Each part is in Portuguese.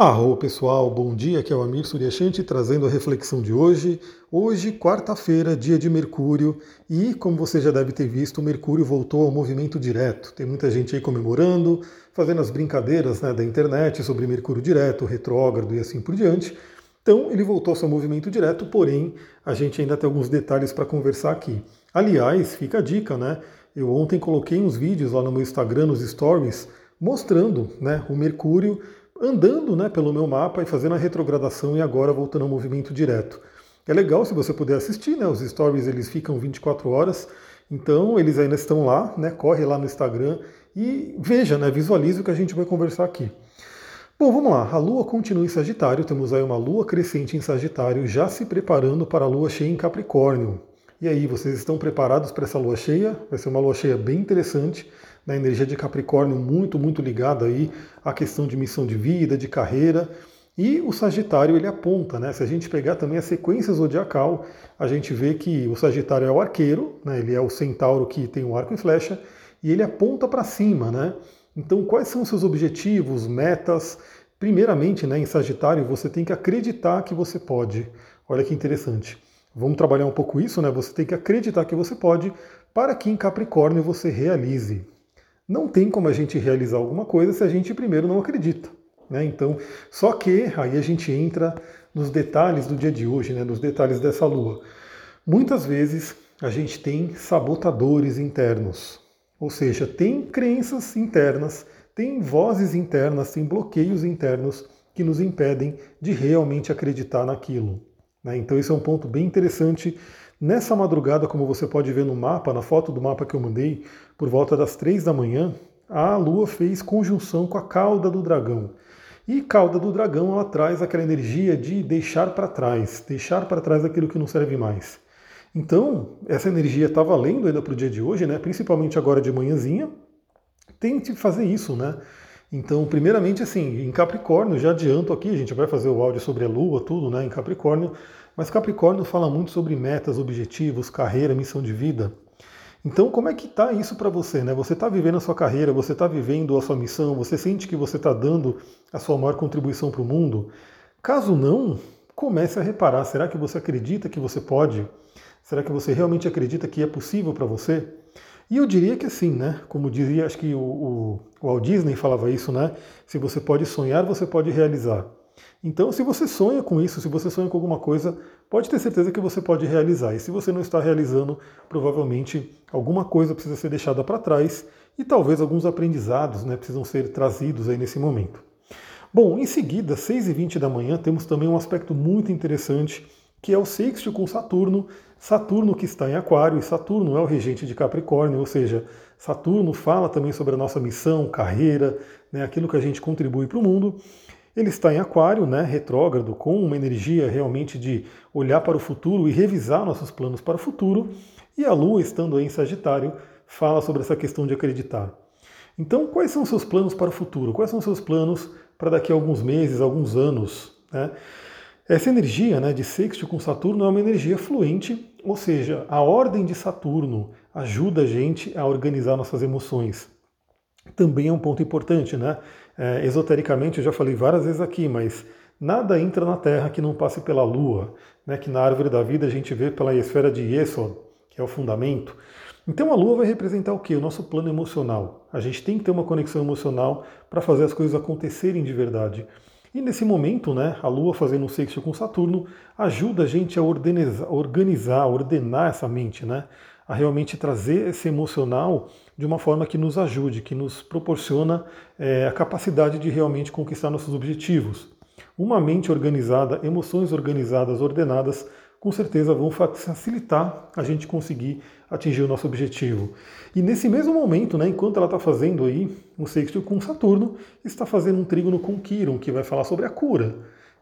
Arro pessoal, bom dia, aqui é o Amir Suryashanti trazendo a reflexão de hoje. Hoje, quarta-feira, dia de Mercúrio, e como você já deve ter visto, o Mercúrio voltou ao movimento direto. Tem muita gente aí comemorando, fazendo as brincadeiras né, da internet sobre Mercúrio direto, retrógrado e assim por diante. Então, ele voltou ao seu movimento direto, porém, a gente ainda tem alguns detalhes para conversar aqui. Aliás, fica a dica, né? Eu ontem coloquei uns vídeos lá no meu Instagram, nos stories, mostrando né, o Mercúrio andando né, pelo meu mapa e fazendo a retrogradação e agora voltando ao movimento direto. É legal se você puder assistir, né? Os stories eles ficam 24 horas, então eles ainda estão lá, né? Corre lá no Instagram e veja, né? Visualize o que a gente vai conversar aqui. Bom, vamos lá. A Lua continua em Sagitário, temos aí uma Lua crescente em Sagitário, já se preparando para a Lua cheia em Capricórnio. E aí, vocês estão preparados para essa Lua cheia? Vai ser uma Lua cheia bem interessante na energia de Capricórnio muito, muito ligada aí à questão de missão de vida, de carreira. E o Sagitário ele aponta, né? Se a gente pegar também a sequência zodiacal, a gente vê que o Sagitário é o arqueiro, né? Ele é o centauro que tem um arco e flecha e ele aponta para cima, né? Então, quais são os seus objetivos, metas? Primeiramente, né, em Sagitário, você tem que acreditar que você pode. Olha que interessante. Vamos trabalhar um pouco isso, né? Você tem que acreditar que você pode para que em Capricórnio você realize. Não tem como a gente realizar alguma coisa se a gente primeiro não acredita. Né? Então, só que aí a gente entra nos detalhes do dia de hoje, né? nos detalhes dessa lua. Muitas vezes a gente tem sabotadores internos, ou seja, tem crenças internas, tem vozes internas, tem bloqueios internos que nos impedem de realmente acreditar naquilo. Né? Então, esse é um ponto bem interessante Nessa madrugada, como você pode ver no mapa, na foto do mapa que eu mandei, por volta das três da manhã, a Lua fez conjunção com a cauda do dragão. E cauda do dragão, ela traz aquela energia de deixar para trás, deixar para trás aquilo que não serve mais. Então, essa energia está valendo ainda para o dia de hoje, né? principalmente agora de manhãzinha. Tente fazer isso, né? Então, primeiramente, assim, em Capricórnio, já adianto aqui, a gente vai fazer o áudio sobre a Lua, tudo, né? Em Capricórnio, mas Capricórnio fala muito sobre metas, objetivos, carreira, missão de vida. Então, como é que está isso para você? Né? Você está vivendo a sua carreira, você está vivendo a sua missão, você sente que você está dando a sua maior contribuição para o mundo? Caso não, comece a reparar: será que você acredita que você pode? Será que você realmente acredita que é possível para você? E eu diria que sim, né? Como dizia, acho que o, o, o Walt Disney falava isso, né? Se você pode sonhar, você pode realizar. Então, se você sonha com isso, se você sonha com alguma coisa, pode ter certeza que você pode realizar. E se você não está realizando, provavelmente alguma coisa precisa ser deixada para trás e talvez alguns aprendizados né, precisam ser trazidos aí nesse momento. Bom, em seguida, 6h20 da manhã, temos também um aspecto muito interessante, que é o sexto com Saturno. Saturno que está em Aquário, e Saturno é o regente de Capricórnio, ou seja, Saturno fala também sobre a nossa missão, carreira, né, aquilo que a gente contribui para o mundo. Ele está em Aquário, né, retrógrado, com uma energia realmente de olhar para o futuro e revisar nossos planos para o futuro. E a Lua, estando aí em Sagitário, fala sobre essa questão de acreditar. Então, quais são seus planos para o futuro? Quais são seus planos para daqui a alguns meses, alguns anos? Né? Essa energia né, de sexto com Saturno é uma energia fluente, ou seja, a ordem de Saturno ajuda a gente a organizar nossas emoções. Também é um ponto importante, né? É, esotericamente, eu já falei várias vezes aqui, mas nada entra na Terra que não passe pela Lua, né, que na árvore da vida a gente vê pela esfera de Yesod, que é o fundamento. Então a Lua vai representar o quê? O nosso plano emocional. A gente tem que ter uma conexão emocional para fazer as coisas acontecerem de verdade. E nesse momento, né, a Lua fazendo um sexto com Saturno ajuda a gente a organizar, ordenar essa mente, né? a realmente trazer esse emocional de uma forma que nos ajude, que nos proporciona é, a capacidade de realmente conquistar nossos objetivos. Uma mente organizada, emoções organizadas, ordenadas, com certeza vão facilitar a gente conseguir atingir o nosso objetivo. E nesse mesmo momento, né, enquanto ela está fazendo aí um sexto com Saturno, está fazendo um trígono com Quiron, que vai falar sobre a cura.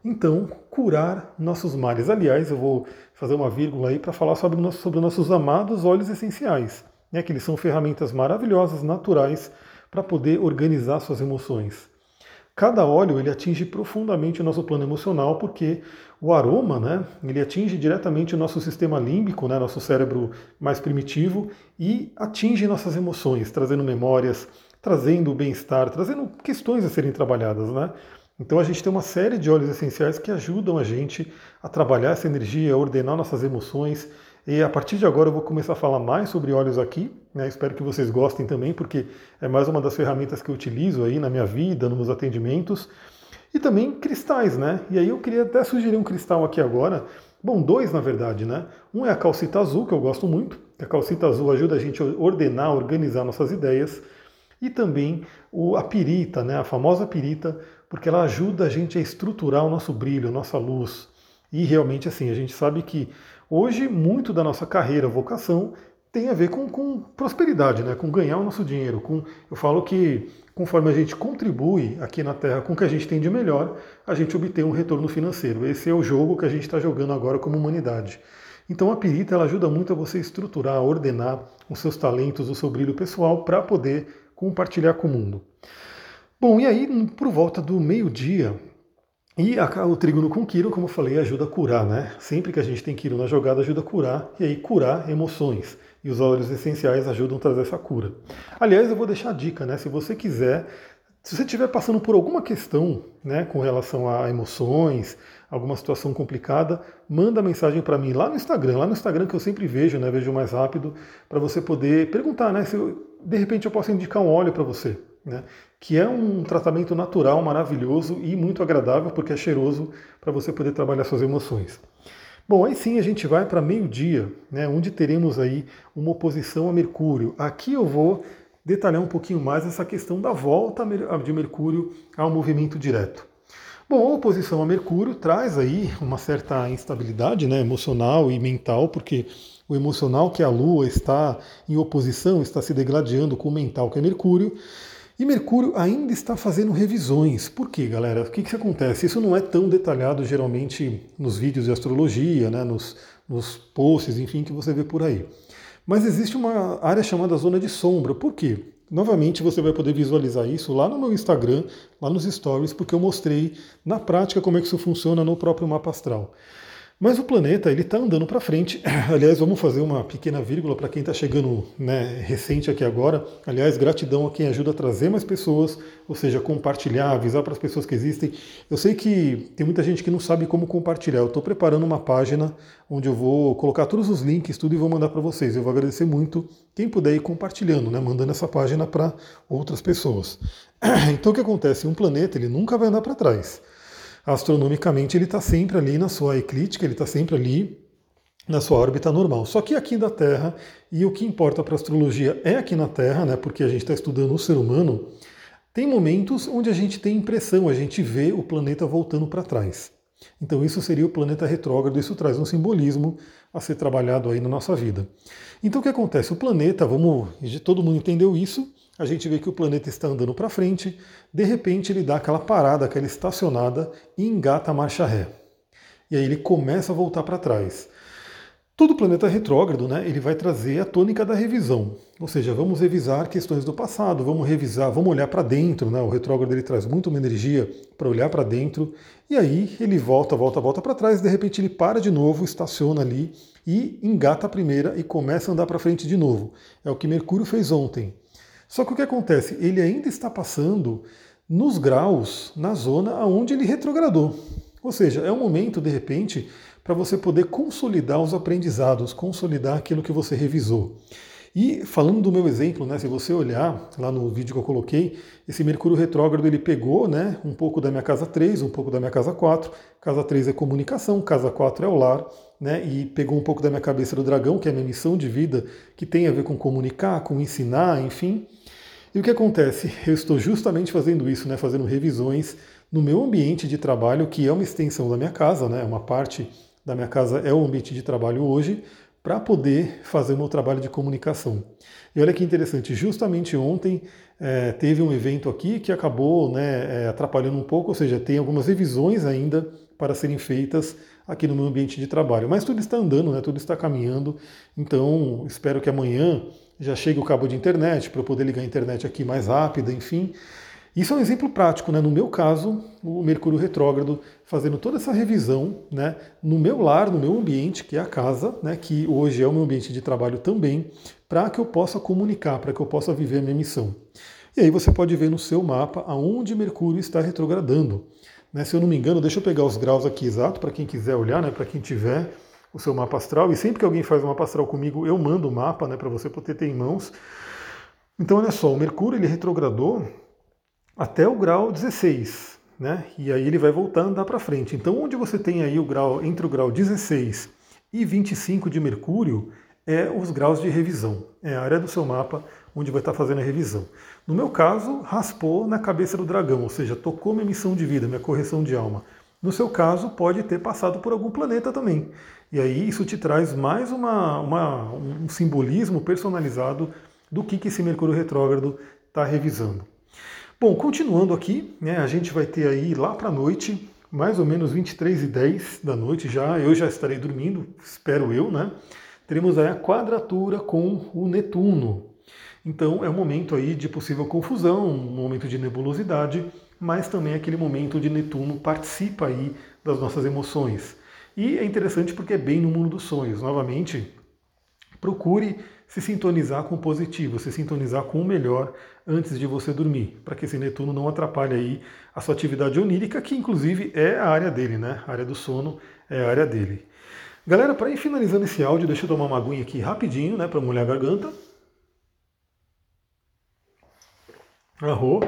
Então, curar nossos males. Aliás, eu vou fazer uma vírgula aí para falar sobre, sobre nossos amados óleos essenciais, né, que eles são ferramentas maravilhosas, naturais, para poder organizar suas emoções. Cada óleo ele atinge profundamente o nosso plano emocional, porque o aroma, né, ele atinge diretamente o nosso sistema límbico, né, nosso cérebro mais primitivo, e atinge nossas emoções, trazendo memórias, trazendo bem-estar, trazendo questões a serem trabalhadas, né? Então a gente tem uma série de óleos essenciais que ajudam a gente a trabalhar essa energia, a ordenar nossas emoções. E a partir de agora eu vou começar a falar mais sobre óleos aqui. Né? Espero que vocês gostem também, porque é mais uma das ferramentas que eu utilizo aí na minha vida, nos meus atendimentos. E também cristais, né? E aí eu queria até sugerir um cristal aqui agora. Bom, dois na verdade, né? Um é a calcita azul, que eu gosto muito. A calcita azul ajuda a gente a ordenar, organizar nossas ideias. E também a pirita, né? A famosa pirita, porque ela ajuda a gente a estruturar o nosso brilho, a nossa luz. E realmente, assim, a gente sabe que hoje muito da nossa carreira, vocação, tem a ver com, com prosperidade, né? com ganhar o nosso dinheiro. Com, eu falo que conforme a gente contribui aqui na Terra com o que a gente tem de melhor, a gente obtém um retorno financeiro. Esse é o jogo que a gente está jogando agora como humanidade. Então a pirita ela ajuda muito a você estruturar, ordenar os seus talentos, o seu brilho pessoal para poder compartilhar com o mundo. Bom, e aí, por volta do meio-dia, e a, o trígono com Quiro, como eu falei, ajuda a curar, né? Sempre que a gente tem Quiro na jogada, ajuda a curar, e aí curar emoções. E os óleos essenciais ajudam a trazer essa cura. Aliás, eu vou deixar a dica, né? Se você quiser, se você estiver passando por alguma questão né, com relação a emoções, alguma situação complicada, manda mensagem para mim lá no Instagram, lá no Instagram que eu sempre vejo, né, vejo mais rápido, para você poder perguntar, né, se eu, de repente eu posso indicar um óleo para você né? Que é um tratamento natural, maravilhoso e muito agradável, porque é cheiroso para você poder trabalhar suas emoções. Bom, aí sim a gente vai para meio-dia, né, onde teremos aí uma oposição a Mercúrio. Aqui eu vou detalhar um pouquinho mais essa questão da volta de Mercúrio ao movimento direto. Bom, a oposição a Mercúrio traz aí uma certa instabilidade né, emocional e mental, porque o emocional, que é a Lua, está em oposição, está se degladiando com o mental, que é Mercúrio. E Mercúrio ainda está fazendo revisões. Por quê, galera? O que, que acontece? Isso não é tão detalhado geralmente nos vídeos de astrologia, né, nos, nos posts, enfim, que você vê por aí. Mas existe uma área chamada zona de sombra. Por quê? Novamente você vai poder visualizar isso lá no meu Instagram, lá nos stories, porque eu mostrei na prática como é que isso funciona no próprio mapa astral. Mas o planeta ele está andando para frente. Aliás, vamos fazer uma pequena vírgula para quem está chegando né, recente aqui agora. Aliás, gratidão a quem ajuda a trazer mais pessoas, ou seja, compartilhar, avisar para as pessoas que existem. Eu sei que tem muita gente que não sabe como compartilhar. Eu estou preparando uma página onde eu vou colocar todos os links, tudo e vou mandar para vocês. Eu vou agradecer muito quem puder ir compartilhando, né, mandando essa página para outras pessoas. Então o que acontece? Um planeta ele nunca vai andar para trás astronomicamente ele está sempre ali na sua eclíptica, ele está sempre ali na sua órbita normal. Só que aqui da Terra, e o que importa para a astrologia é aqui na Terra, né, porque a gente está estudando o ser humano, tem momentos onde a gente tem impressão, a gente vê o planeta voltando para trás. Então isso seria o planeta retrógrado, isso traz um simbolismo a ser trabalhado aí na nossa vida. Então o que acontece? O planeta, vamos, todo mundo entendeu isso, a gente vê que o planeta está andando para frente, de repente ele dá aquela parada, aquela estacionada e engata a marcha ré. E aí ele começa a voltar para trás. Todo planeta retrógrado, né, ele vai trazer a tônica da revisão. Ou seja, vamos revisar questões do passado, vamos revisar, vamos olhar para dentro, né? O retrógrado ele traz muito uma energia para olhar para dentro, e aí ele volta, volta, volta para trás, de repente ele para de novo, estaciona ali e engata a primeira e começa a andar para frente de novo. É o que Mercúrio fez ontem. Só que o que acontece? Ele ainda está passando nos graus na zona aonde ele retrogradou. Ou seja, é um momento, de repente, para você poder consolidar os aprendizados, consolidar aquilo que você revisou. E falando do meu exemplo, né, se você olhar lá no vídeo que eu coloquei, esse Mercúrio retrógrado ele pegou né, um pouco da minha casa 3, um pouco da minha casa 4. Casa 3 é comunicação, casa 4 é o lar, né, e pegou um pouco da minha cabeça do dragão, que é a minha missão de vida, que tem a ver com comunicar, com ensinar, enfim. E o que acontece? Eu estou justamente fazendo isso, né, fazendo revisões no meu ambiente de trabalho, que é uma extensão da minha casa, né, uma parte da minha casa é o ambiente de trabalho hoje, para poder fazer o meu trabalho de comunicação. E olha que interessante, justamente ontem é, teve um evento aqui que acabou né, é, atrapalhando um pouco, ou seja, tem algumas revisões ainda para serem feitas aqui no meu ambiente de trabalho. Mas tudo está andando, né, tudo está caminhando, então espero que amanhã já chega o cabo de internet para eu poder ligar a internet aqui mais rápida, enfim. Isso é um exemplo prático, né? No meu caso, o Mercúrio retrógrado fazendo toda essa revisão, né? No meu lar, no meu ambiente, que é a casa, né? Que hoje é o meu ambiente de trabalho também, para que eu possa comunicar, para que eu possa viver a minha missão. E aí você pode ver no seu mapa aonde Mercúrio está retrogradando. Né? Se eu não me engano, deixa eu pegar os graus aqui exato para quem quiser olhar, né? para quem tiver o seu mapa astral. E sempre que alguém faz um mapa astral comigo, eu mando o mapa né? para você poder ter em mãos. Então, olha só, o Mercúrio ele retrogradou até o grau 16, né? E aí ele vai voltar a andar para frente. Então, onde você tem aí o grau entre o grau 16 e 25 de Mercúrio, é os graus de revisão. É a área do seu mapa onde vai estar fazendo a revisão. No meu caso, raspou na cabeça do dragão, ou seja, tocou minha missão de vida, minha correção de alma. No seu caso, pode ter passado por algum planeta também. E aí isso te traz mais uma, uma um simbolismo personalizado do que, que esse Mercúrio retrógrado está revisando. Bom, continuando aqui, né, a gente vai ter aí lá para a noite, mais ou menos 23 e 10 da noite já, eu já estarei dormindo, espero eu, né? Teremos aí a quadratura com o Netuno. Então é um momento aí de possível confusão, um momento de nebulosidade, mas também aquele momento de Netuno participa aí das nossas emoções. E é interessante porque é bem no mundo dos sonhos. Novamente, procure se sintonizar com o positivo, se sintonizar com o melhor antes de você dormir, para que esse Netuno não atrapalhe aí a sua atividade onírica, que inclusive é a área dele, né? A área do sono é a área dele. Galera, para ir finalizando esse áudio, deixa eu tomar uma aguinha aqui rapidinho, né, para molhar a garganta. Arro.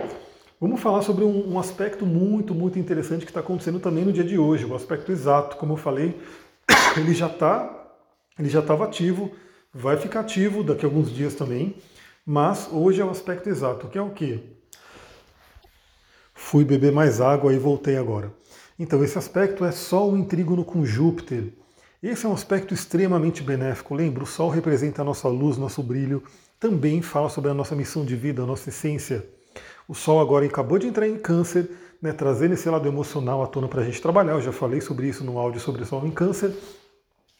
Vamos falar sobre um, um, aspecto muito, muito interessante que está acontecendo também no dia de hoje, o aspecto exato. Como eu falei, ele já está, ele já estava ativo, vai ficar ativo daqui a alguns dias também, mas hoje é o aspecto exato, que é o quê? Fui beber mais água e voltei agora. Então, esse aspecto é Sol em trígono com Júpiter. Esse é um aspecto extremamente benéfico. Lembra, o Sol representa a nossa luz, nosso brilho, também fala sobre a nossa missão de vida, a nossa essência. O Sol agora acabou de entrar em câncer, né, trazendo esse lado emocional à tona para a gente trabalhar. Eu já falei sobre isso no áudio sobre o Sol em câncer.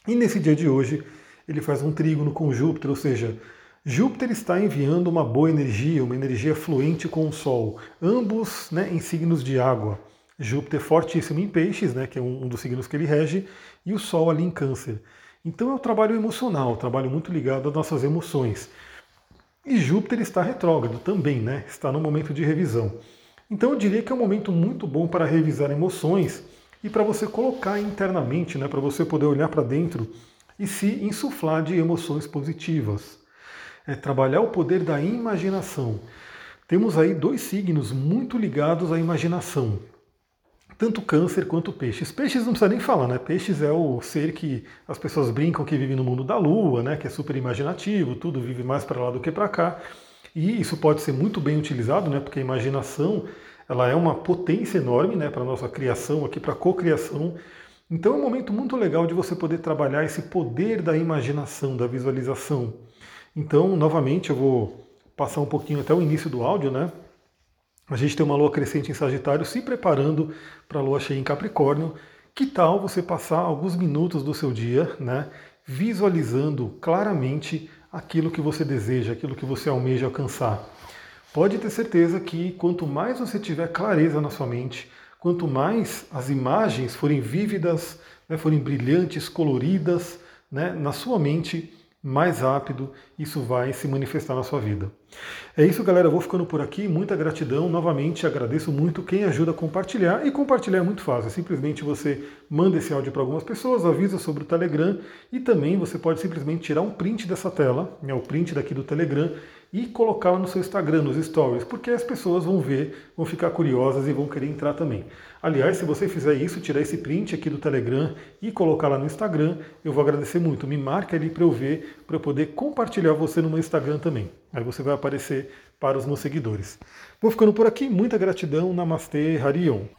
E nesse dia de hoje, ele faz um trígono com Júpiter, ou seja, Júpiter está enviando uma boa energia, uma energia fluente com o Sol, ambos né, em signos de água. Júpiter fortíssimo em peixes, né, que é um dos signos que ele rege, e o Sol ali em câncer. Então é um trabalho emocional, um trabalho muito ligado às nossas emoções. E Júpiter está retrógrado também, né? Está no momento de revisão. Então eu diria que é um momento muito bom para revisar emoções e para você colocar internamente, né, para você poder olhar para dentro e se insuflar de emoções positivas. É trabalhar o poder da imaginação. Temos aí dois signos muito ligados à imaginação, tanto câncer quanto peixes. Peixes não precisa nem falar, né? Peixes é o ser que as pessoas brincam que vive no mundo da lua, né? Que é super imaginativo, tudo vive mais para lá do que para cá. E isso pode ser muito bem utilizado, né? Porque a imaginação ela é uma potência enorme, né? Para nossa criação aqui, para cocriação. Então é um momento muito legal de você poder trabalhar esse poder da imaginação, da visualização. Então, novamente, eu vou passar um pouquinho até o início do áudio, né? A gente tem uma lua crescente em Sagitário se preparando para a lua cheia em Capricórnio. Que tal você passar alguns minutos do seu dia, né, visualizando claramente aquilo que você deseja, aquilo que você almeja alcançar? Pode ter certeza que quanto mais você tiver clareza na sua mente, quanto mais as imagens forem vívidas, né, forem brilhantes, coloridas né, na sua mente, mais rápido isso vai se manifestar na sua vida. É isso, galera. Eu vou ficando por aqui. Muita gratidão. Novamente, agradeço muito quem ajuda a compartilhar. E compartilhar é muito fácil. Simplesmente você manda esse áudio para algumas pessoas, avisa sobre o Telegram e também você pode simplesmente tirar um print dessa tela, né, o print daqui do Telegram, e colocá-la no seu Instagram, nos stories, porque as pessoas vão ver, vão ficar curiosas e vão querer entrar também. Aliás, se você fizer isso, tirar esse print aqui do Telegram e colocar lá no Instagram, eu vou agradecer muito. Me marque ali para eu ver, para eu poder compartilhar você no meu Instagram também. Aí você vai aparecer para os meus seguidores. Vou ficando por aqui, muita gratidão, Namastê, Harion.